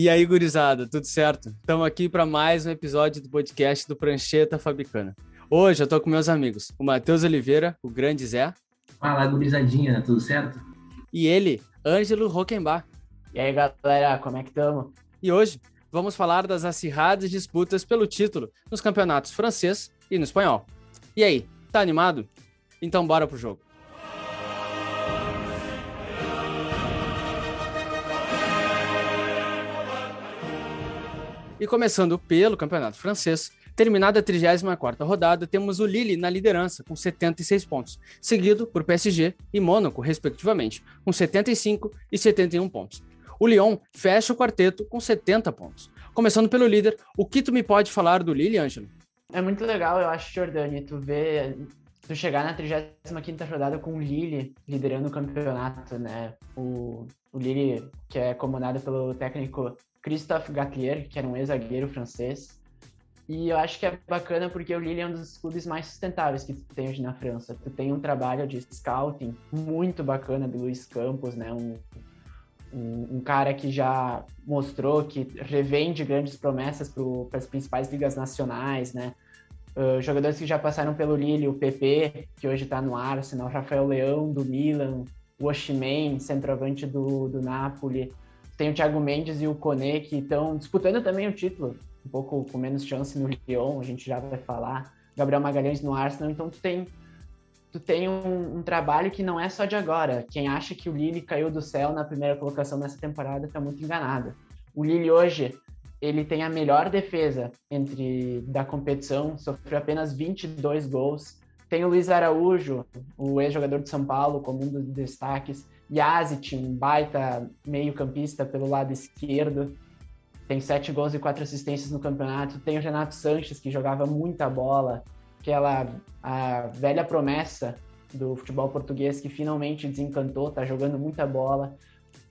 E aí, gurizada, tudo certo? Estamos aqui para mais um episódio do podcast do Prancheta Fabricana. Hoje eu tô com meus amigos, o Matheus Oliveira, o grande Zé. Fala, gurizadinha, tudo certo? E ele, Ângelo Rockenbach. E aí, galera, como é que estamos? E hoje vamos falar das acirradas disputas pelo título nos campeonatos francês e no espanhol. E aí, tá animado? Então bora pro jogo. E começando pelo campeonato francês, terminada a 34ª rodada, temos o Lille na liderança com 76 pontos, seguido por PSG e Mônaco, respectivamente, com 75 e 71 pontos. O Lyon fecha o quarteto com 70 pontos. Começando pelo líder, o que tu me pode falar do Lille, Ângelo? É muito legal, eu acho, Jordani, tu ver tu chegar na 35ª rodada com o Lille liderando o campeonato, né? O, o Lille, que é comandado pelo técnico Christophe Gatlier, que era um ex-zagueiro francês. E eu acho que é bacana porque o Lille é um dos clubes mais sustentáveis que tu tem hoje na França. Tu tem um trabalho de scouting muito bacana do Luiz Campos, né? Um, um, um cara que já mostrou que revende grandes promessas para as principais ligas nacionais, né? Uh, jogadores que já passaram pelo Lille, o PP, que hoje está no Arsenal, Rafael Leão, do Milan, o Oshimen, centroavante do, do Napoli, tem o Thiago Mendes e o Kone, que estão disputando também o título, um pouco com menos chance no Lyon, a gente já vai falar, Gabriel Magalhães no Arsenal, então tu tem tu tem um, um, trabalho que não é só de agora. Quem acha que o Lille caiu do céu na primeira colocação nessa temporada está muito enganado. O Lille hoje ele tem a melhor defesa entre da competição, sofreu apenas 22 gols. Tem o Luiz Araújo, o ex-jogador de São Paulo, como um dos destaques. Yazit, um baita meio-campista pelo lado esquerdo. Tem sete gols e quatro assistências no campeonato. Tem o Renato Sanches, que jogava muita bola. Aquela a velha promessa do futebol português que finalmente desencantou, tá jogando muita bola.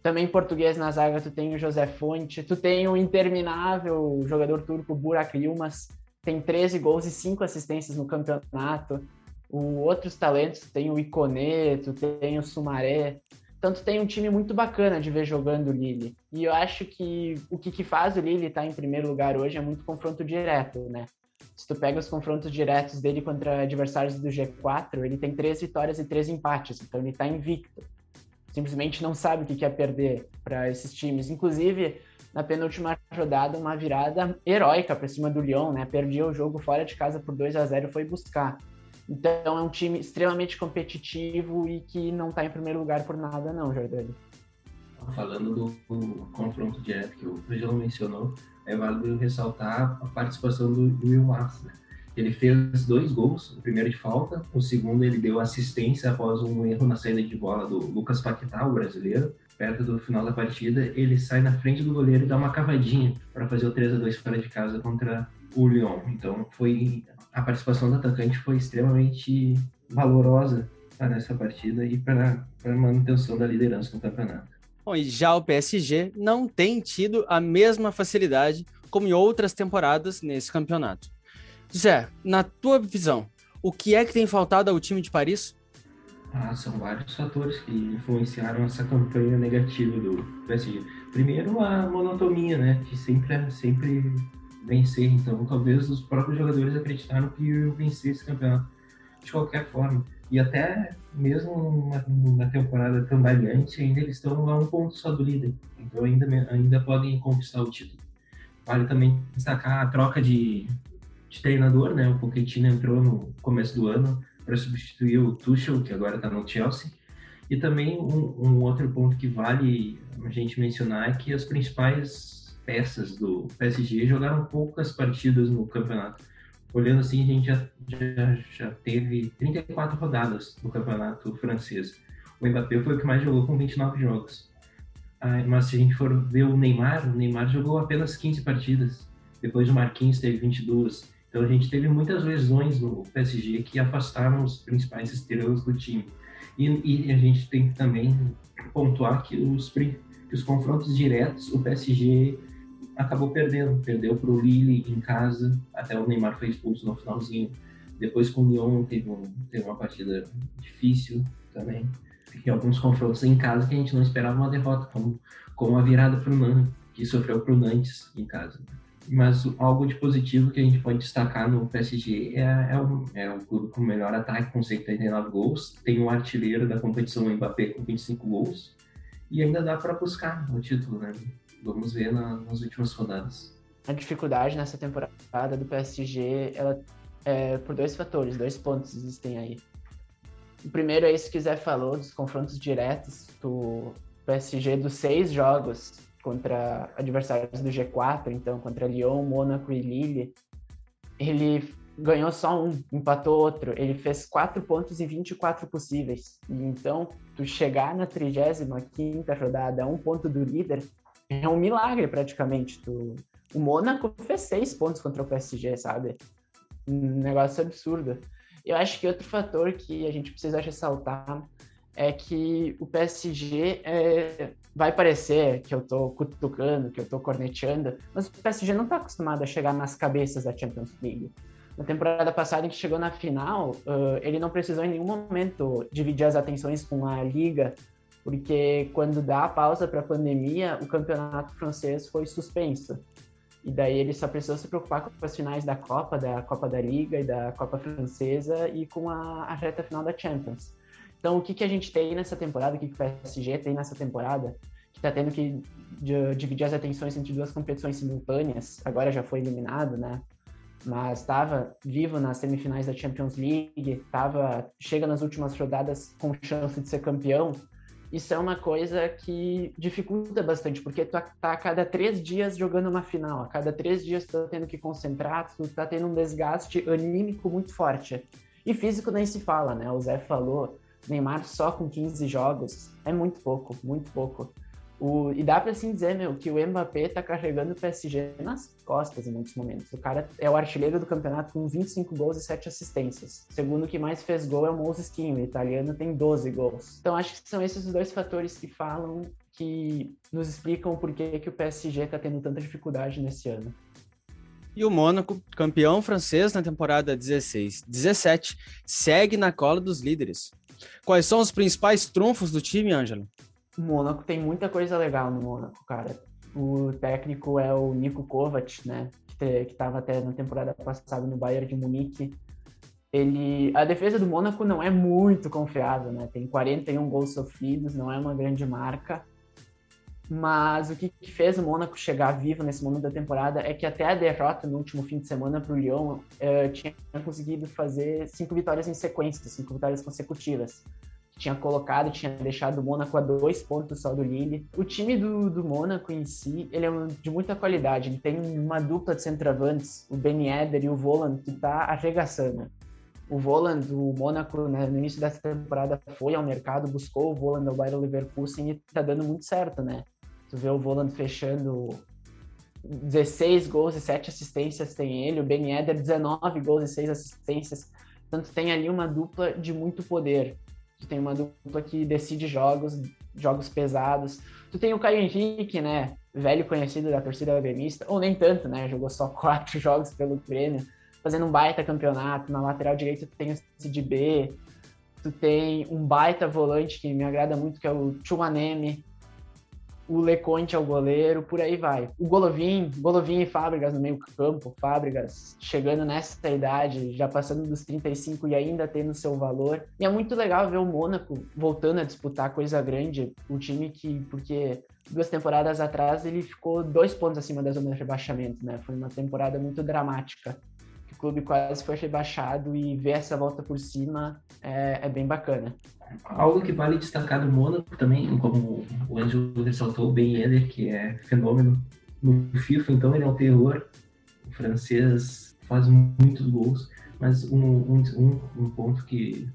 Também português na zaga, tu tem o José Fonte, tu tem o interminável jogador turco Burak Yilmaz, tem 13 gols e 5 assistências no campeonato. O outros talentos, tu tem o Icone, tu tem o Sumaré. Tanto tem um time muito bacana de ver jogando o Lille. E eu acho que o que, que faz o Lille estar tá em primeiro lugar hoje é muito confronto direto, né? Se tu pega os confrontos diretos dele contra adversários do G4, ele tem três vitórias e três empates, então ele está invicto simplesmente não sabe o que quer perder para esses times. Inclusive, na penúltima rodada, uma virada heróica para cima do Lyon, né? Perdia o jogo fora de casa por 2 a 0 e foi buscar. Então é um time extremamente competitivo e que não está em primeiro lugar por nada, não, Jordani. Falando do, do confronto direto que o Angelo mencionou, é válido ressaltar a participação do Will Massa, né? Ele fez dois gols, o primeiro de falta, o segundo ele deu assistência após um erro na saída de bola do Lucas Paquetá, o brasileiro. Perto do final da partida, ele sai na frente do goleiro e dá uma cavadinha para fazer o 3 a 2 fora de casa contra o Lyon. Então, foi a participação do atacante foi extremamente valorosa nessa partida e para a manutenção da liderança no campeonato. Bom, e já o PSG não tem tido a mesma facilidade como em outras temporadas nesse campeonato. Zé, na tua visão, o que é que tem faltado ao time de Paris? Ah, são vários fatores que influenciaram essa campanha negativa do PSG. Primeiro, a monotonia, né? Que sempre é sempre vencer. Então, talvez os próprios jogadores acreditaram que iam vencer esse campeonato de qualquer forma. E até mesmo na temporada cambaleante, ainda eles estão a um ponto só do líder. Então, ainda, ainda podem conquistar o título. Vale também destacar a troca de de treinador, né? O Pochettino entrou no começo do ano para substituir o Tuchel, que agora está no Chelsea. E também um, um, outro ponto que vale a gente mencionar é que as principais peças do PSG jogaram poucas partidas no campeonato. Olhando assim, a gente já, já, já teve 34 rodadas no campeonato francês. O Mbappé foi o que mais jogou com 29 jogos. Ah, mas se a gente for ver o Neymar, o Neymar jogou apenas 15 partidas. Depois o Marquinhos teve 22. Então a gente teve muitas lesões no PSG que afastaram os principais estrelas do time. E, e a gente tem que também pontuar que os, que os confrontos diretos, o PSG acabou perdendo. Perdeu para o Lille em casa, até o Neymar foi expulso no finalzinho. Depois com o Lyon teve, um, teve uma partida difícil também. E alguns confrontos em casa que a gente não esperava uma derrota, como, como a virada para o que sofreu pro Nantes em casa. Mas algo de positivo que a gente pode destacar no PSG é, é, o, é o clube com o melhor ataque, com 79 gols. Tem um artilheiro da competição, o Mbappé, com 25 gols. E ainda dá para buscar o título, né? Vamos ver na, nas últimas rodadas. A dificuldade nessa temporada do PSG, ela é por dois fatores, dois pontos existem aí. O primeiro é isso que o Zé falou, dos confrontos diretos do PSG dos seis jogos contra adversários do G4, então contra Lyon, Mônaco e Lille, ele ganhou só um, empatou outro. Ele fez quatro pontos em 24 possíveis. E então, tu chegar na 35 rodada a um ponto do líder é um milagre praticamente. Tu... O Mônaco fez seis pontos contra o PSG, sabe? Um negócio absurdo. Eu acho que outro fator que a gente precisa ressaltar é que o PSG é, vai parecer que eu tô cutucando, que eu tô corneteando, mas o PSG não tá acostumado a chegar nas cabeças da Champions League. Na temporada passada, em que chegou na final, uh, ele não precisou em nenhum momento dividir as atenções com a Liga, porque quando dá a pausa para a pandemia, o campeonato francês foi suspenso. E daí ele só precisou se preocupar com as finais da Copa, da Copa da Liga e da Copa Francesa e com a, a reta final da Champions. Então, o que, que a gente tem nessa temporada, o que, que o PSG tem nessa temporada, que está tendo que dividir as atenções entre duas competições simultâneas, agora já foi eliminado, né? Mas estava vivo nas semifinais da Champions League, tava, chega nas últimas rodadas com chance de ser campeão. Isso é uma coisa que dificulta bastante, porque tu tá a cada três dias jogando uma final, a cada três dias tu tá tendo que concentrar, tu tá tendo um desgaste anímico muito forte. E físico nem se fala, né? O Zé falou, Neymar só com 15 jogos é muito pouco, muito pouco. O, e dá para assim dizer, meu, que o Mbappé tá carregando o PSG nas costas em muitos momentos. O cara é o artilheiro do campeonato com 25 gols e 7 assistências. O segundo que mais fez gol é o Moses o italiano tem 12 gols. Então acho que são esses os dois fatores que falam que nos explicam por que, que o PSG tá tendo tanta dificuldade nesse ano. E o Mônaco, campeão francês na temporada 16-17, segue na cola dos líderes. Quais são os principais trunfos do time, Ângelo? O Mônaco tem muita coisa legal no Mônaco, cara. O técnico é o Nico Kovac, né? Que estava até na temporada passada no Bayern de Munique. Ele, a defesa do Mônaco não é muito confiável, né? Tem 41 gols sofridos, não é uma grande marca. Mas o que fez o Mônaco chegar vivo nesse momento da temporada é que até a derrota no último fim de semana para o Lyon uh, tinha conseguido fazer cinco vitórias em sequência, cinco vitórias consecutivas. Tinha colocado, tinha deixado o Mônaco a dois pontos só do Lille. O time do, do Mônaco em si, ele é de muita qualidade. Ele tem uma dupla de centroavantes, o Ben Eder e o Voland, que está arregaçando. O Voland, o Mônaco, né, no início dessa temporada, foi ao mercado, buscou o Voland ao Bayern Leverkusen e está dando muito certo, né? Tu vê o Voland fechando 16 gols e 7 assistências tem ele, o Ben Eder 19 gols e 6 assistências. Portanto, tem ali uma dupla de muito poder. Tu tem uma dupla que decide jogos, jogos pesados. Tu tem o Caio Henrique, né? Velho conhecido da torcida gremista, ou nem tanto, né? Jogou só quatro jogos pelo Grêmio, fazendo um baita campeonato. Na lateral direita tu tem o Cid B, tu tem um baita volante que me agrada muito, que é o Chumaneme, o Leconte é o goleiro, por aí vai. O Golovin, Golovin e Fábricas no meio campo, Fábricas chegando nessa idade, já passando dos 35 e ainda tendo seu valor. E é muito legal ver o Mônaco voltando a disputar coisa grande, um time que, porque duas temporadas atrás ele ficou dois pontos acima da zona de rebaixamento, né? Foi uma temporada muito dramática. O clube quase foi rebaixado e ver essa volta por cima é, é bem bacana. Algo que vale destacar do Mônaco também, como o Ângelo ressaltou, o Ben Eder, que é fenômeno no FIFA, então ele é um terror. O francês faz muitos gols, mas um, um, um ponto que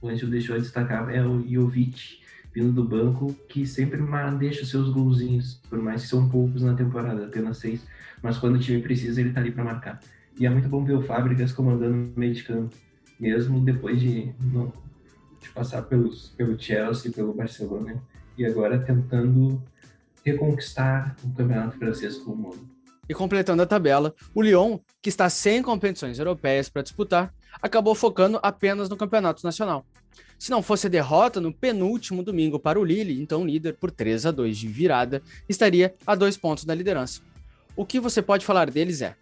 o Ângelo deixou de destacar é o Jovic, vindo do banco, que sempre deixa os seus golzinhos, por mais que são poucos na temporada, apenas seis, mas quando o time precisa, ele tá ali para marcar. E é muito bom ver o Fábricas comandando o meio de campo, mesmo depois de de passar pelos, pelo Chelsea, pelo Barcelona, e agora tentando reconquistar o campeonato francês com o mundo. E completando a tabela, o Lyon, que está sem competições europeias para disputar, acabou focando apenas no campeonato nacional. Se não fosse a derrota no penúltimo domingo para o Lille, então líder por 3 a 2 de virada, estaria a dois pontos da liderança. O que você pode falar deles é?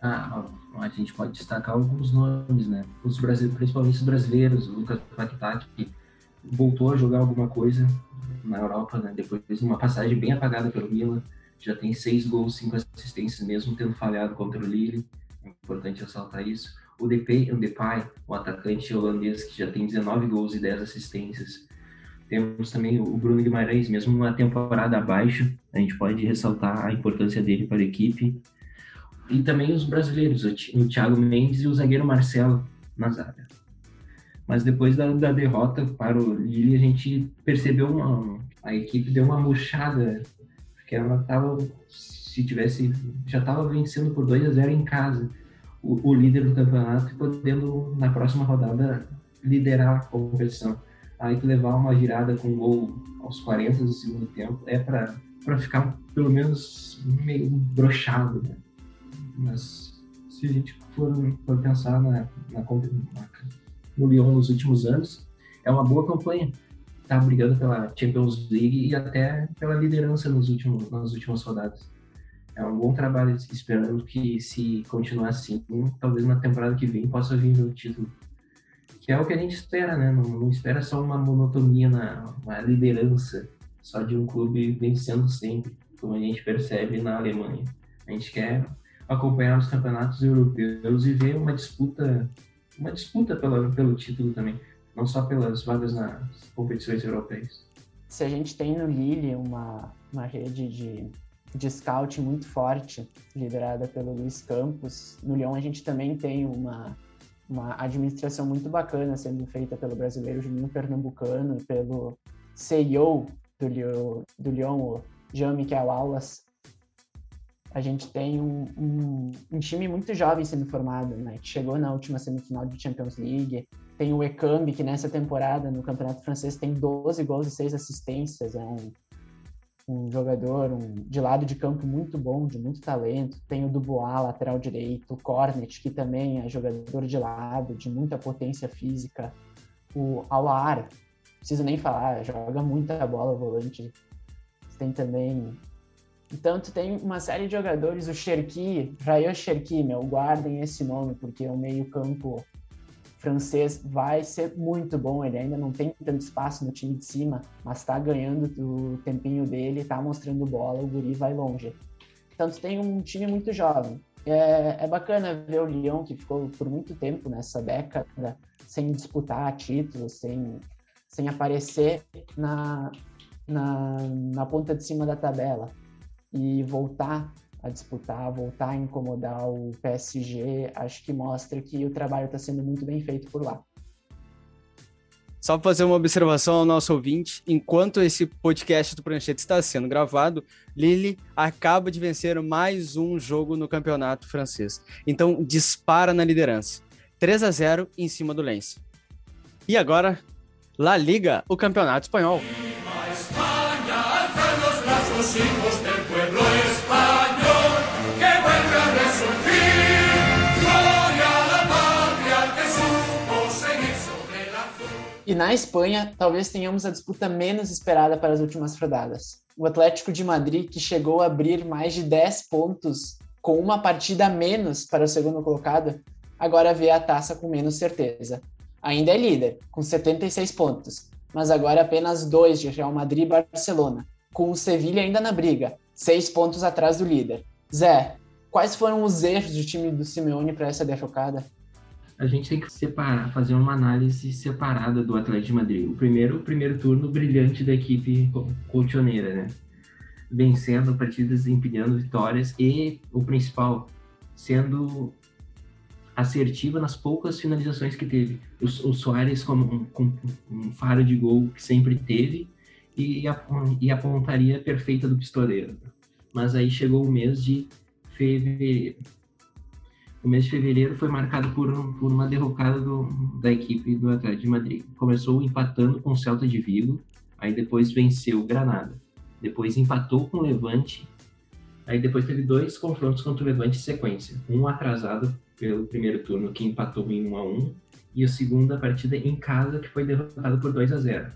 Ah, a gente pode destacar alguns nomes, né? Os brasileiros, principalmente os brasileiros, o Lucas Paquetá, que voltou a jogar alguma coisa na Europa, né? Depois de uma passagem bem apagada pelo Milan, já tem seis gols, cinco assistências, mesmo tendo falhado contra o Lille. É importante ressaltar isso. O Depay, o Depay, o atacante holandês que já tem 19 gols e 10 assistências. Temos também o Bruno Guimarães, mesmo uma temporada abaixo, a gente pode ressaltar a importância dele para a equipe. E também os brasileiros, o Thiago Mendes e o zagueiro Marcelo na zaga. Mas depois da, da derrota para o Lille, a gente percebeu uma, a equipe deu uma murchada, porque ela estava, se tivesse, já estava vencendo por 2 a 0 em casa o, o, líder do campeonato podendo, na próxima rodada, liderar a competição. Aí tu levar uma virada com um gol aos 40 do segundo tempo é para ficar pelo menos meio brochado, né? Mas se a gente for, for pensar na, na, na, no Lyon nos últimos anos, é uma boa campanha. Tá brigando pela Champions League e até pela liderança nos últimos, nas últimas rodadas é um bom trabalho esperando que se continuar assim, talvez na temporada que vem possa vir o título. Que é o que a gente espera, né? Não, não espera só uma monotonia na uma liderança, só de um clube vencendo sempre, como a gente percebe na Alemanha. A gente quer acompanhar os campeonatos europeus e ver uma disputa, uma disputa pela, pelo título também, não só pelas vagas nas competições europeias. Se a gente tem no Lille uma, uma rede de de scout muito forte, liderada pelo Luiz Campos. No Lyon a gente também tem uma, uma administração muito bacana sendo feita pelo brasileiro Juninho Pernambucano e pelo CEO do Lyon, do Lyon o Jean-Michel Aulas. A gente tem um, um, um, time muito jovem sendo formado, né? que chegou na última semifinal de Champions League. Tem o Ekambi, que nessa temporada no Campeonato Francês tem 12 gols e 6 assistências. É um, um jogador um, de lado de campo muito bom, de muito talento. Tem o Dubois, lateral direito, o Cornet, que também é jogador de lado, de muita potência física. O Alar, preciso nem falar, joga muita bola volante. Tem também. Então, tu tem uma série de jogadores, o Cherki, Rayan Cherki, meu, guardem esse nome, porque um meio-campo francês vai ser muito bom. Ele ainda não tem tanto espaço no time de cima, mas está ganhando o tempinho dele, está mostrando bola, o Guri vai longe. Então, tu tem um time muito jovem. É, é bacana ver o Lyon, que ficou por muito tempo nessa década sem disputar títulos, sem, sem aparecer na, na, na ponta de cima da tabela e voltar a disputar, voltar a incomodar o PSG, acho que mostra que o trabalho está sendo muito bem feito por lá. Só para fazer uma observação ao nosso ouvinte, enquanto esse podcast do Pranchete está sendo gravado, Lille acaba de vencer mais um jogo no campeonato francês. Então, dispara na liderança. 3 a 0 em cima do Lens. E agora, La Liga, o campeonato espanhol. E na Espanha, talvez tenhamos a disputa menos esperada para as últimas rodadas. O Atlético de Madrid, que chegou a abrir mais de 10 pontos com uma partida a menos para o segundo colocado, agora vê a taça com menos certeza. Ainda é líder, com 76 pontos, mas agora apenas dois de Real Madrid e Barcelona, com o Sevilha ainda na briga, seis pontos atrás do líder. Zé, quais foram os erros do time do Simeone para essa derrocada? A gente tem que separar, fazer uma análise separada do Atlético de Madrid. O primeiro, o primeiro turno brilhante da equipe colchoneira, né? Vencendo partidas, empilhando vitórias e, o principal, sendo assertiva nas poucas finalizações que teve. O, o Soares com um, com um faro de gol que sempre teve e a, e a pontaria perfeita do pistoleiro. Mas aí chegou o mês de fevereiro, o mês de fevereiro foi marcado por, por uma derrocada do, da equipe do Atlético de Madrid. Começou empatando com o Celta de Vigo, aí depois venceu o Granada. Depois empatou com o Levante Aí depois teve dois confrontos contra o Levante em sequência. Um atrasado pelo primeiro turno, que empatou em 1 a 1 e a segunda partida em casa, que foi derrotado por 2 a 0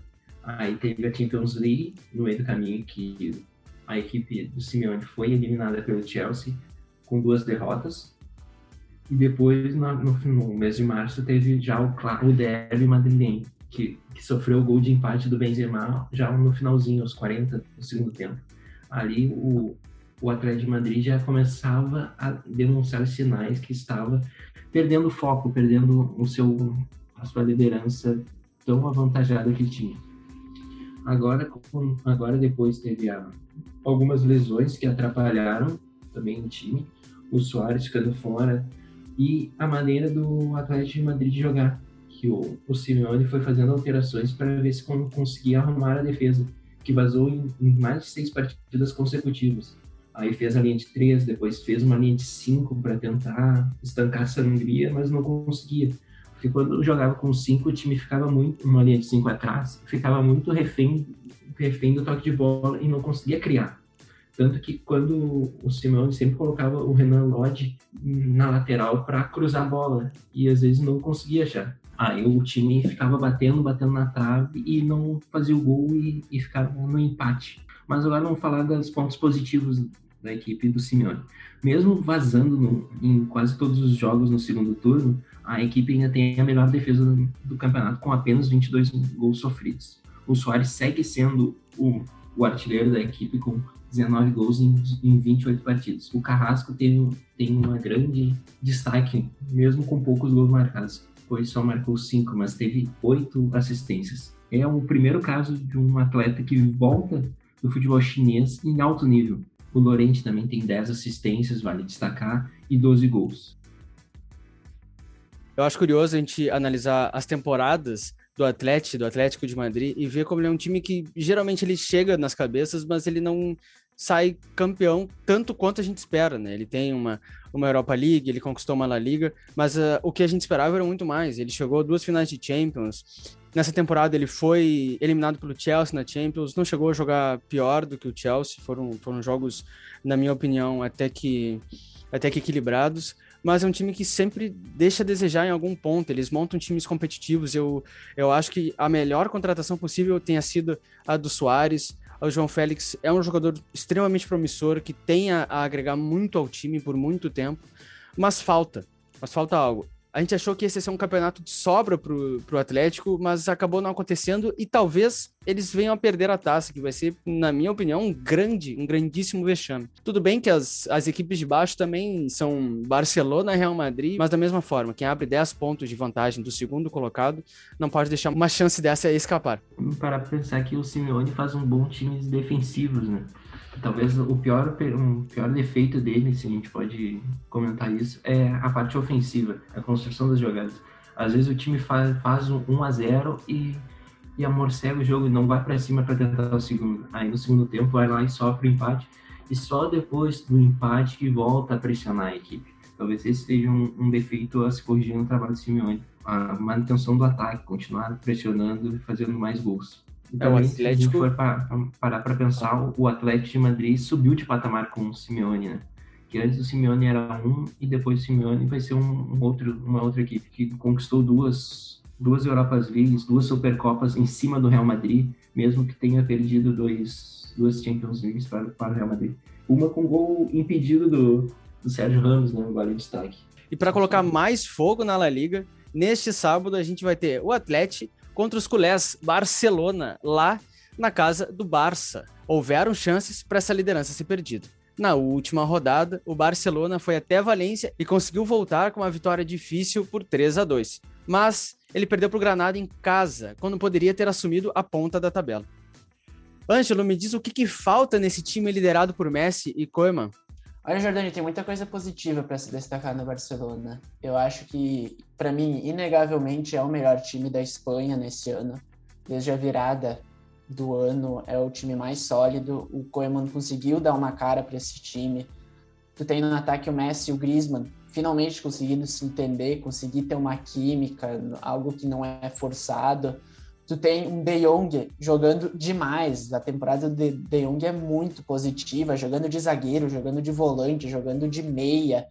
Aí teve a Champions League no meio do caminho, que a equipe do Simeone foi eliminada pelo Chelsea com duas derrotas. E depois, no, no, mês de março, teve já o, o derby madrilenho, que, que sofreu o gol de empate do Benzema já no finalzinho, aos 40 do segundo tempo. Ali o, o Atlético de Madrid já começava a demonstrar sinais que estava perdendo foco, perdendo o seu, a sua liderança tão avantajada que tinha. Agora, agora depois teve a, algumas lesões que atrapalharam também o time, o Soares ficando fora e a maneira do Atlético de Madrid jogar, que o, o Simeone foi fazendo alterações para ver se conseguia arrumar a defesa, que vazou em, em mais de seis partidas consecutivas. Aí fez a linha de três, depois fez uma linha de cinco para tentar estancar essa Hungria, mas não conseguia. Porque quando jogava com cinco, o time ficava muito, uma linha de cinco atrás, ficava muito refém, refém do toque de bola e não conseguia criar. Tanto que quando o Simeone sempre colocava o Renan Lodge na lateral para cruzar a bola e às vezes não conseguia achar. Aí o time ficava batendo, batendo na trave e não fazia o gol e, e ficava no empate. Mas agora vamos falar dos pontos positivos da equipe do Simeone. Mesmo vazando no, em quase todos os jogos no segundo turno, a equipe ainda tem a melhor defesa do, do campeonato, com apenas 22 gols sofridos. O Soares segue sendo o, o artilheiro da equipe com 19 gols em, em 28 partidas. O Carrasco tem, tem uma grande destaque, mesmo com poucos gols marcados, pois só marcou 5, mas teve 8 assistências. É o primeiro caso de um atleta que volta do futebol chinês em alto nível. O Lorente também tem 10 assistências, vale destacar, e 12 gols. Eu acho curioso a gente analisar as temporadas do Atlético, do Atlético de Madrid, e ver como ele é um time que geralmente ele chega nas cabeças, mas ele não sai campeão tanto quanto a gente espera, né? Ele tem uma, uma Europa League, ele conquistou uma La Liga, mas uh, o que a gente esperava era muito mais. Ele chegou a duas finais de Champions. Nessa temporada ele foi eliminado pelo Chelsea na Champions, não chegou a jogar pior do que o Chelsea, foram, foram jogos, na minha opinião, até que, até que equilibrados mas é um time que sempre deixa a desejar em algum ponto. Eles montam times competitivos. Eu, eu acho que a melhor contratação possível tenha sido a do Soares. O João Félix é um jogador extremamente promissor que tem a, a agregar muito ao time por muito tempo, mas falta, mas falta algo. A gente achou que esse ia ser um campeonato de sobra pro, pro Atlético, mas acabou não acontecendo e talvez eles venham a perder a taça, que vai ser, na minha opinião, um grande, um grandíssimo vexame. Tudo bem que as, as equipes de baixo também são Barcelona e Real Madrid, mas da mesma forma, quem abre 10 pontos de vantagem do segundo colocado não pode deixar uma chance dessa escapar. Pra pensar que o Simeone faz um bom time defensivos, né? Talvez o pior, um pior defeito dele, se a gente pode comentar isso, é a parte ofensiva, a construção das jogadas. Às vezes o time faz, faz um 1 a 0 e, e amorcega o jogo e não vai para cima para tentar o segundo. Aí no segundo tempo vai lá e sofre o empate e só depois do empate que volta a pressionar a equipe. Talvez esse seja um, um defeito a se corrigir no trabalho do Simeone. A manutenção do ataque, continuar pressionando e fazendo mais gols. Então, é, o Atlético... se a gente for parar para pensar, o Atlético de Madrid subiu de patamar com o Simeone, né? Que antes o Simeone era um e depois o Simeone vai ser um, um outro, uma outra equipe que conquistou duas, duas Europas Leagues, duas Supercopas em cima do Real Madrid, mesmo que tenha perdido dois, duas Champions Leagues para, para o Real Madrid. Uma com gol impedido do, do Sérgio Ramos, né? Vale o destaque. E para colocar mais fogo na La Liga, neste sábado a gente vai ter o Atlético contra os culés Barcelona, lá na casa do Barça. Houveram chances para essa liderança ser perdida. Na última rodada, o Barcelona foi até Valência e conseguiu voltar com uma vitória difícil por 3 a 2. Mas ele perdeu para o Granada em casa, quando poderia ter assumido a ponta da tabela. Ângelo, me diz o que, que falta nesse time liderado por Messi e Koeman? Olha, Jordani, tem muita coisa positiva para se destacar no Barcelona. Eu acho que, para mim, inegavelmente é o melhor time da Espanha nesse ano. Desde a virada do ano, é o time mais sólido. O Koeman conseguiu dar uma cara para esse time. Tu tem no ataque o Messi e o Griezmann, finalmente conseguindo se entender, conseguir ter uma química, algo que não é forçado. Tu tem um De Jong jogando demais. A temporada de De Jong é muito positiva, jogando de zagueiro, jogando de volante, jogando de meia.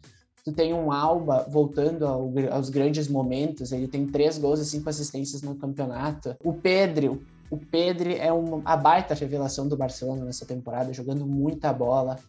Tu tem um Alba voltando ao, aos grandes momentos. Ele tem três gols e cinco assistências no campeonato. O Pedro, o Pedro é uma, a baita revelação do Barcelona nessa temporada, jogando muita bola.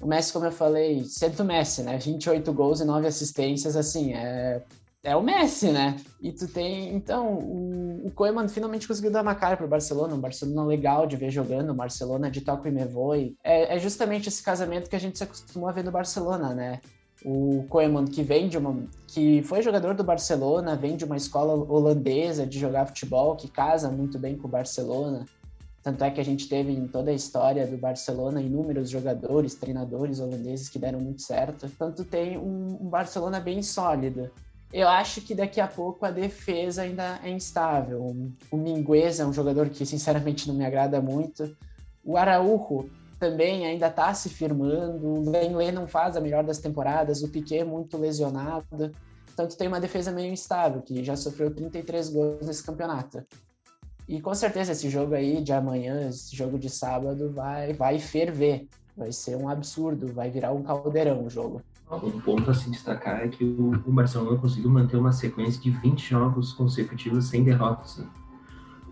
O Messi, como eu falei, sempre o Messi, né? 28 gols e 9 assistências, assim, é é o Messi, né? E tu tem. Então, o, o Koeman finalmente conseguiu dar uma cara pro Barcelona, um Barcelona legal de ver jogando, um Barcelona de toque e me voe. É, é, justamente esse casamento que a gente se acostumou a ver no Barcelona, né? O Koeman, que vem de uma. que foi jogador do Barcelona, vem de uma escola holandesa de jogar futebol, que casa muito bem com o Barcelona. Tanto é que a gente teve em toda a história do Barcelona inúmeros jogadores, treinadores holandeses que deram muito certo. Tanto tem um, um Barcelona bem sólido. Eu acho que daqui a pouco a defesa ainda é instável. O Mingueza é um jogador que sinceramente não me agrada muito. O Araújo também ainda está se firmando. O Lenglet não faz a melhor das temporadas. O Piquet é muito lesionado. Então tu tem uma defesa meio instável, que já sofreu 33 gols nesse campeonato. E com certeza esse jogo aí de amanhã, esse jogo de sábado, vai, vai ferver. Vai ser um absurdo, vai virar um caldeirão o jogo. Um ponto a se destacar é que o, Barcelona conseguiu manter uma sequência de 20 jogos consecutivos sem derrotas. Né?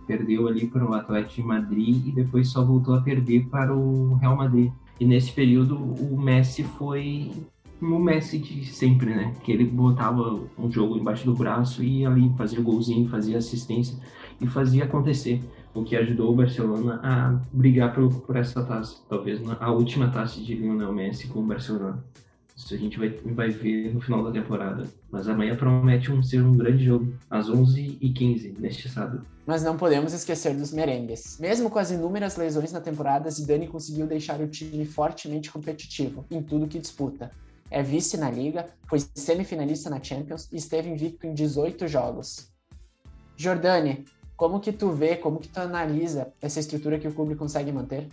Perdeu ali para o Atlético de Madrid e depois só voltou a perder para o Real Madrid. E nesse período o Messi foi o Messi de sempre, né? Que ele botava um jogo embaixo do braço e ali fazia golzinho, fazia assistência e fazia acontecer. O que ajudou o Barcelona a brigar por, por essa taça. Talvez a última taça de Lionel Messi com o Barcelona. Isso a gente vai, vai ver no final da temporada. Mas amanhã promete um, ser um grande jogo, às 11h15, neste sábado. Mas não podemos esquecer dos merengues. Mesmo com as inúmeras lesões na temporada, Zidane conseguiu deixar o time fortemente competitivo em tudo que disputa. É vice na Liga, foi semifinalista na Champions e esteve invicto em 18 jogos. Jordani, como que tu vê, como que tu analisa essa estrutura que o clube consegue manter?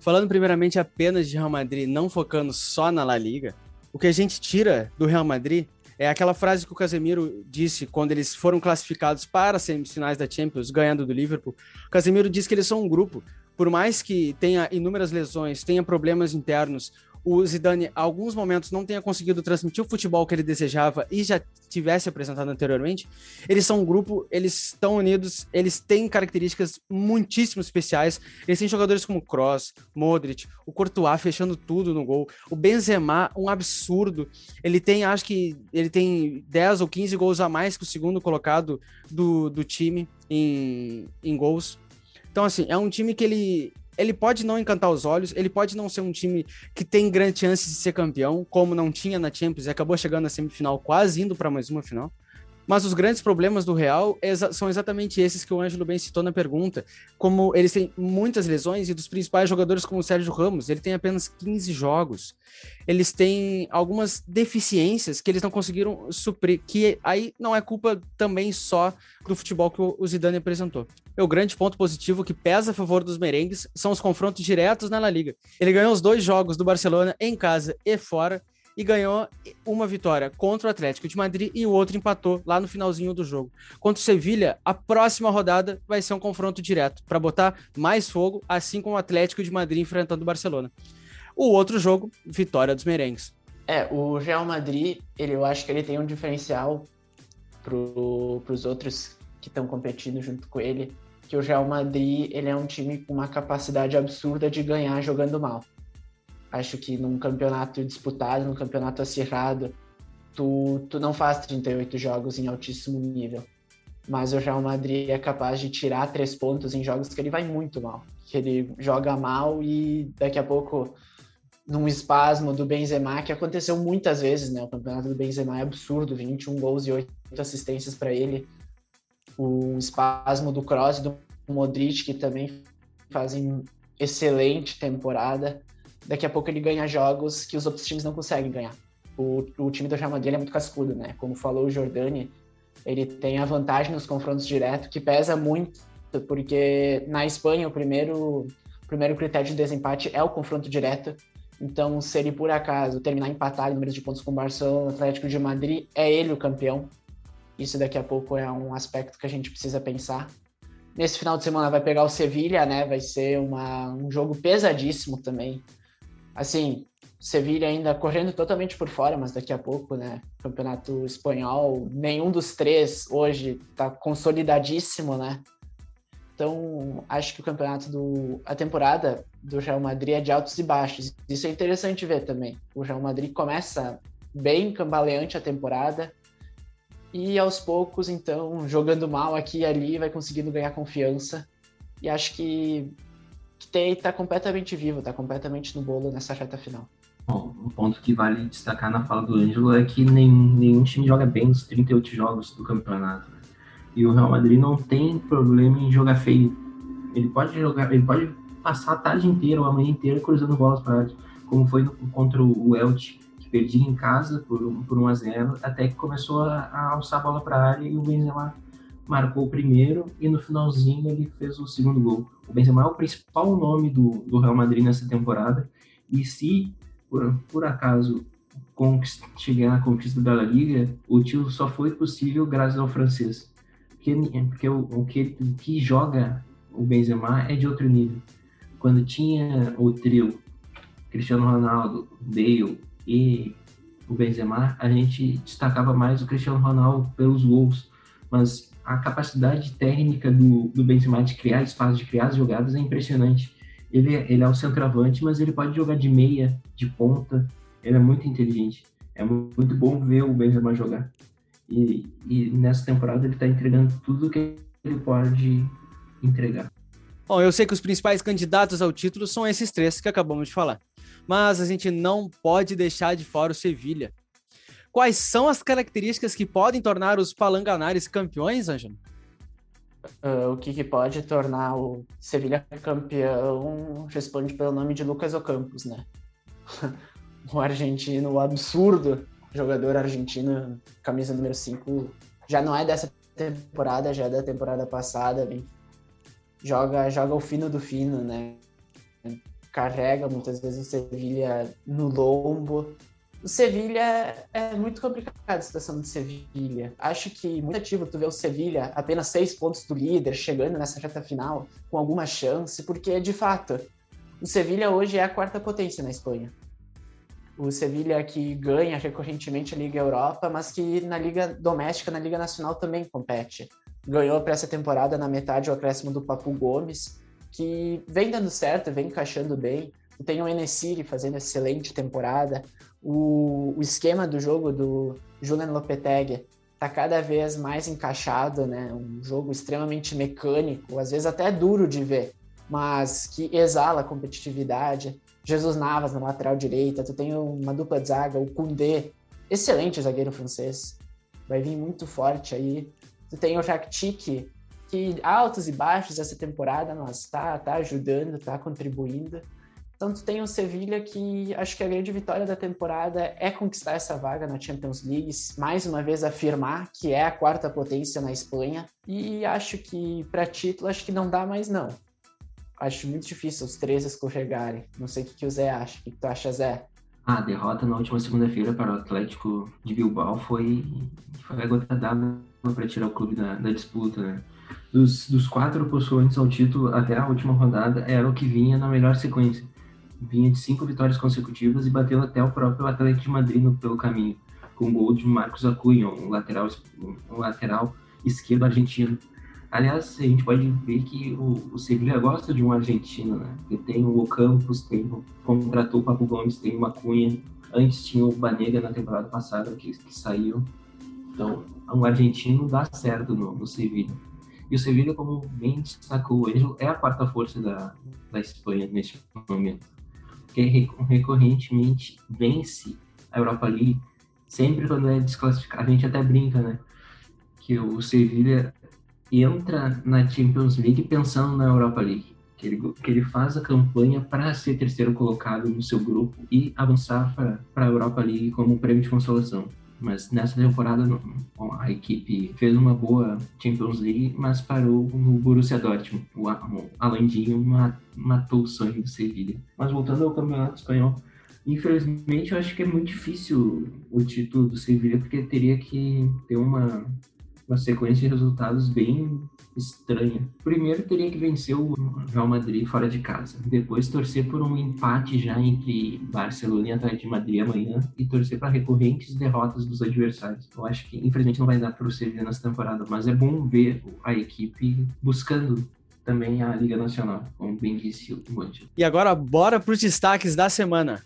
Falando primeiramente apenas de Real Madrid, não focando só na La Liga, o que a gente tira do Real Madrid é aquela frase que o Casemiro disse quando eles foram classificados para as semifinais da Champions, ganhando do Liverpool. O Casemiro disse que eles são um grupo. Por mais que tenha inúmeras lesões, tenha problemas internos, o Zidane, alguns momentos, não tenha conseguido transmitir o futebol que ele desejava e já tivesse apresentado anteriormente, eles são um grupo, eles estão unidos, eles têm características muitíssimo especiais. Eles têm jogadores como Kroos, Modric, o Courtois fechando tudo no gol, o Benzema, um absurdo. Ele tem, acho que ele tem 10 ou 15 gols a mais que o segundo colocado do, do time em, em gols. Então, assim, é um time que ele, ele pode não encantar os olhos, ele pode não ser um time que tem grande chance de ser campeão, como não tinha na Champions e acabou chegando na semifinal, quase indo para mais uma final. Mas os grandes problemas do Real são exatamente esses que o Ângelo bem citou na pergunta. Como eles têm muitas lesões e dos principais jogadores, como o Sérgio Ramos, ele tem apenas 15 jogos. Eles têm algumas deficiências que eles não conseguiram suprir, que aí não é culpa também só do futebol que o Zidane apresentou. O grande ponto positivo que pesa a favor dos merengues são os confrontos diretos na La Liga. Ele ganhou os dois jogos do Barcelona em casa e fora e ganhou uma vitória contra o Atlético de Madrid e o outro empatou lá no finalzinho do jogo. Contra o Sevilha, a próxima rodada vai ser um confronto direto para botar mais fogo, assim como o Atlético de Madrid enfrentando o Barcelona. O outro jogo, vitória dos merengues. É, o Real Madrid, ele, eu acho que ele tem um diferencial para os outros que estão competindo junto com ele, que o Real Madrid ele é um time com uma capacidade absurda de ganhar jogando mal. Acho que num campeonato disputado, num campeonato acirrado, tu, tu não faz 38 jogos em altíssimo nível. Mas o Real Madrid é capaz de tirar três pontos em jogos que ele vai muito mal. Que ele joga mal e daqui a pouco, num espasmo do Benzema, que aconteceu muitas vezes, né? O campeonato do Benzema é absurdo, 21 gols e 8 assistências para ele. O espasmo do Kroos e do Modric, que também fazem excelente temporada daqui a pouco ele ganha jogos que os outros times não conseguem ganhar. O, o time do Real Madrid é muito cascudo, né? Como falou o Jordani, ele tem a vantagem nos confrontos diretos, que pesa muito, porque na Espanha o primeiro, o primeiro critério de desempate é o confronto direto. Então, se ele por acaso terminar empatado em número de pontos com o Barcelona, Atlético de Madrid, é ele o campeão. Isso daqui a pouco é um aspecto que a gente precisa pensar. nesse final de semana vai pegar o Sevilha, né? Vai ser uma, um jogo pesadíssimo também. Assim, Sevilha ainda correndo totalmente por fora, mas daqui a pouco, né? Campeonato espanhol, nenhum dos três hoje tá consolidadíssimo, né? Então, acho que o campeonato do. A temporada do Real Madrid é de altos e baixos. Isso é interessante ver também. O Real Madrid começa bem cambaleante a temporada, e aos poucos, então, jogando mal aqui e ali, vai conseguindo ganhar confiança. E acho que está completamente vivo, está completamente no bolo nessa reta final. Bom, um ponto que vale destacar na fala do Ângelo é que nenhum, nenhum time joga bem nos 38 jogos do campeonato. Né? E o Real Madrid não tem problema em jogar feio. Ele pode jogar, ele pode passar a tarde inteira ou a manhã inteira cruzando bolas para área, como foi no, contra o Elche perdia em casa por, por 1 a 0 até que começou a, a alçar a bola para a área e o Benzema marcou o primeiro e no finalzinho ele fez o segundo gol. O Benzema é o principal nome do, do Real Madrid nessa temporada e se por, por acaso chegar na conquista da La Liga, o título só foi possível graças ao francês. Porque, porque o, o, que, o que joga o Benzema é de outro nível. Quando tinha o trio Cristiano Ronaldo, Bale, e o Benzema, a gente destacava mais o Cristiano Ronaldo pelos gols, mas a capacidade técnica do, do Benzema de criar espaços, de criar as jogadas é impressionante. Ele, é, ele é o centroavante, mas ele pode jogar de meia, de ponta, ele é muito inteligente. É muito bom ver o Benzema jogar. E, e nessa temporada ele está entregando tudo que ele pode entregar. Bom, eu sei que os principais candidatos ao título são esses três que acabamos de falar mas a gente não pode deixar de fora o Sevilha. Quais são as características que podem tornar os palanganares campeões, Ângelo? Uh, o que, que, pode tornar o Sevilha campeão responde pelo nome de Lucas Ocampos, né? o argentino absurdo, jogador argentino, camisa número 5, já não é dessa temporada, já é da temporada passada, joga, joga o fino do fino, né? carrega muitas vezes o Sevilha no lombo. O Sevilha é muito complicado a situação do Sevilha. Acho que muito ativo tu ver o Sevilha apenas seis pontos do líder, chegando nessa reta final com alguma chance, porque de fato o Sevilha hoje é a quarta potência na Espanha. O Sevilha que ganha recorrentemente a Liga Europa, mas que na Liga Doméstica, na Liga Nacional também compete. Ganhou para essa temporada na metade o acréscimo do Papu Gomes, que vem dando certo, vem encaixando bem. Tem o Enesiri fazendo excelente temporada. O, o esquema do jogo do Julian Lopetegui está cada vez mais encaixado, né? Um jogo extremamente mecânico, às vezes até duro de ver, mas que exala competitividade. Jesus Navas na lateral direita, tu tem uma dupla de zaga, o Koundé, excelente zagueiro francês, vai vir muito forte aí. Tu tem o Rakitic, que altos e baixos essa temporada, mas tá, tá ajudando, tá contribuindo. Tu tem o Sevilha que acho que a grande vitória da temporada é conquistar essa vaga na Champions League, mais uma vez afirmar que é a quarta potência na Espanha. E acho que para título acho que não dá mais não. Acho muito difícil os três escorregarem. Não sei o que, que o Zé acha. O que, tu acha, Zé? A derrota na última segunda-feira para o Atlético de Bilbao foi, foi a gota d'água para tirar o clube da, da disputa, né? dos, dos quatro possuantes ao título até a última rodada, era o que vinha na melhor sequência. Vinha de cinco vitórias consecutivas e bateu até o próprio Atlético de Madrid no, pelo caminho, com o gol de Marcos Acunha, um lateral, um lateral esquerdo argentino. Aliás, a gente pode ver que o, o Sevilla gosta de um argentino, né? Ele tem o Campos, tem, contratou o Papo Gomes, tem o Macunha. Antes tinha o Banega na temporada passada, que, que saiu. Então, um argentino dá certo no, no Sevilla. E o Sevilla, como bem destacou, ele é a quarta força da, da Espanha neste momento. Porque recorrentemente vence a Europa League, sempre quando é desclassificado. A gente até brinca, né? Que o Sevilla entra na Champions League pensando na Europa League. Que ele, que ele faz a campanha para ser terceiro colocado no seu grupo e avançar para a Europa League como um prêmio de consolação. Mas nessa temporada a equipe fez uma boa Champions League, mas parou no Borussia Dortmund. O Alandinho matou o sonho do Sevilla. Mas voltando ao Campeonato Espanhol, infelizmente eu acho que é muito difícil o título do Sevilla, porque teria que ter uma uma sequência de resultados bem estranha. Primeiro teria que vencer o Real Madrid fora de casa, depois torcer por um empate já entre Barcelona e Atlético de Madrid amanhã e torcer para recorrentes derrotas dos adversários. Eu acho que infelizmente não vai dar para você ver nessa temporada, mas é bom ver a equipe buscando também a Liga Nacional, como bem disse o Guancho. E agora bora para os destaques da semana.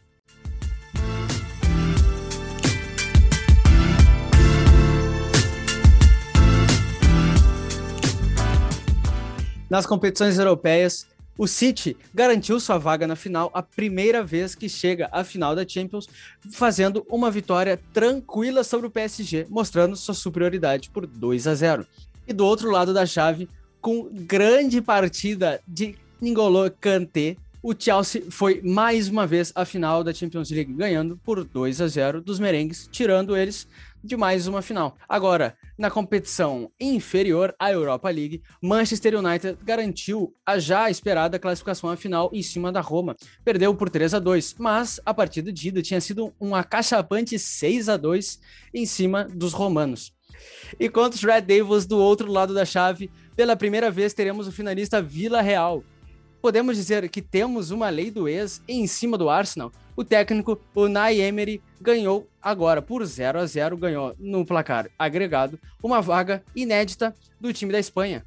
Nas competições europeias, o City garantiu sua vaga na final a primeira vez que chega à final da Champions, fazendo uma vitória tranquila sobre o PSG, mostrando sua superioridade por 2 a 0. E do outro lado da chave, com grande partida de N'Golo Kanté, o Chelsea foi mais uma vez à final da Champions League, ganhando por 2 a 0 dos merengues, tirando eles de mais uma final. Agora, na competição inferior à Europa League, Manchester United garantiu a já esperada classificação à final em cima da Roma. Perdeu por 3 a 2, mas a partida de ida tinha sido um acachapante 6 a 2 em cima dos romanos. E contra os Red Devils do outro lado da chave, pela primeira vez teremos o finalista Vila Real, podemos dizer que temos uma lei do ex em cima do Arsenal. O técnico, o Nay Emery, ganhou agora por 0 a 0 ganhou no placar agregado uma vaga inédita do time da Espanha.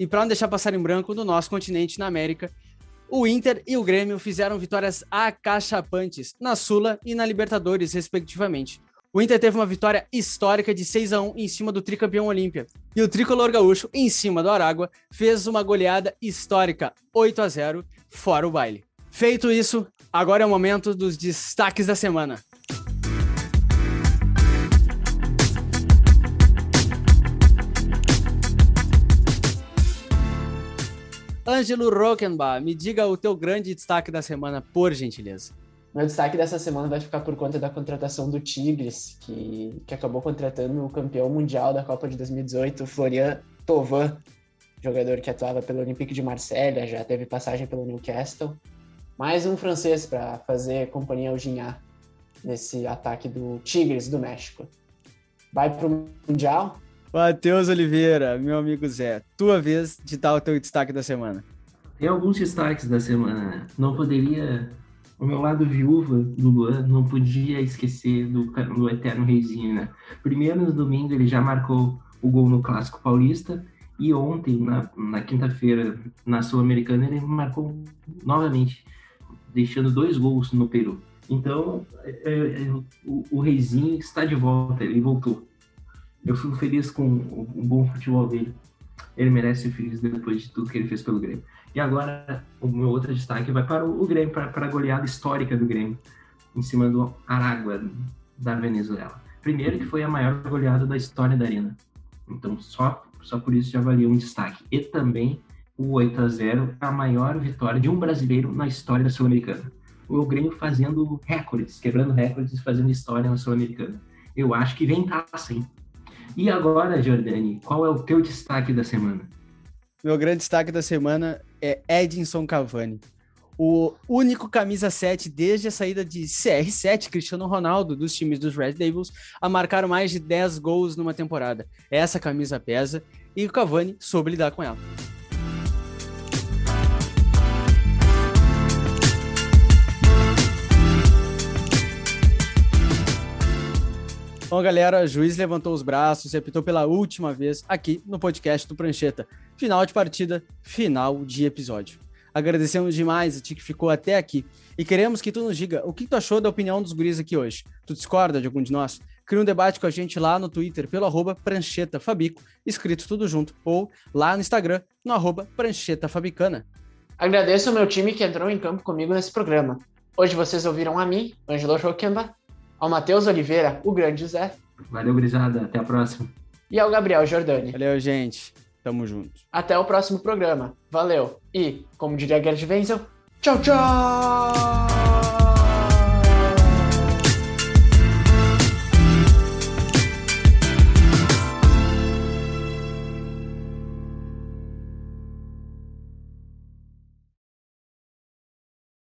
E para não deixar passar em branco, no nosso continente, na América, o Inter e o Grêmio fizeram vitórias acachapantes na Sula e na Libertadores, respectivamente. O Inter teve uma vitória histórica de 6 a 1 em cima do tricampeão Olímpia. E o tricolor gaúcho, em cima do Aragua, fez uma goleada histórica 8 a 0 fora o baile. Feito isso, agora é o momento dos destaques da semana. Ângelo Rockenbach, me diga o teu grande destaque da semana, por gentileza. Meu destaque dessa semana vai ficar por conta da contratação do Tigres, que, que acabou contratando o campeão mundial da Copa de 2018, Florian Thauvin, jogador que atuava pelo Olympique de Marselha, já teve passagem pelo Newcastle. Mais um francês para fazer companhia ao Ginhar nesse ataque do Tigres do México. Vai para o Mundial? Matheus Oliveira, meu amigo Zé, tua vez de dar o teu destaque da semana. Tem alguns destaques da semana. Não poderia o meu lado viúva do Luan não podia esquecer do, do eterno reizinho, né? Primeiro, no domingo, ele já marcou o gol no Clássico Paulista e ontem, na, na quinta-feira, na Sul-Americana, ele marcou novamente, deixando dois gols no Peru. Então, é, é, o, o reizinho está de volta, ele voltou. Eu fico feliz com o, o bom futebol dele. Ele merece ser feliz depois de tudo que ele fez pelo Grêmio. E agora, o meu outro destaque vai para o Grêmio, para, para a goleada histórica do Grêmio, em cima do Aragua, da Venezuela. Primeiro, que foi a maior goleada da história da Arena. Então, só, só por isso já valia um destaque. E também o 8 a 0 a maior vitória de um brasileiro na história da Sul-Americana. O Grêmio fazendo recordes, quebrando recordes e fazendo história na Sul-Americana. Eu acho que vem taça, hein? E agora, Jordani, qual é o teu destaque da semana? Meu grande destaque da semana é Edinson Cavani. O único camisa 7 desde a saída de CR7, Cristiano Ronaldo, dos times dos Red Devils, a marcar mais de 10 gols numa temporada. Essa camisa pesa e o Cavani soube lidar com ela. Bom, galera, juiz levantou os braços e apitou pela última vez aqui no podcast do Prancheta. Final de partida, final de episódio. Agradecemos demais a ti que ficou até aqui e queremos que tu nos diga o que tu achou da opinião dos guris aqui hoje. Tu discorda de algum de nós? Cria um debate com a gente lá no Twitter pelo arroba pranchetafabico, escrito tudo junto, ou lá no Instagram no arroba pranchetafabicana. Agradeço ao meu time que entrou em campo comigo nesse programa. Hoje vocês ouviram a mim, Angelo Roquemba, ao Matheus Oliveira, o grande Zé. Valeu, grisada. Até a próxima. E ao Gabriel Jordani. Valeu, gente. Tamo junto. Até o próximo programa. Valeu. E, como diria Gerd Wenzel, tchau, tchau!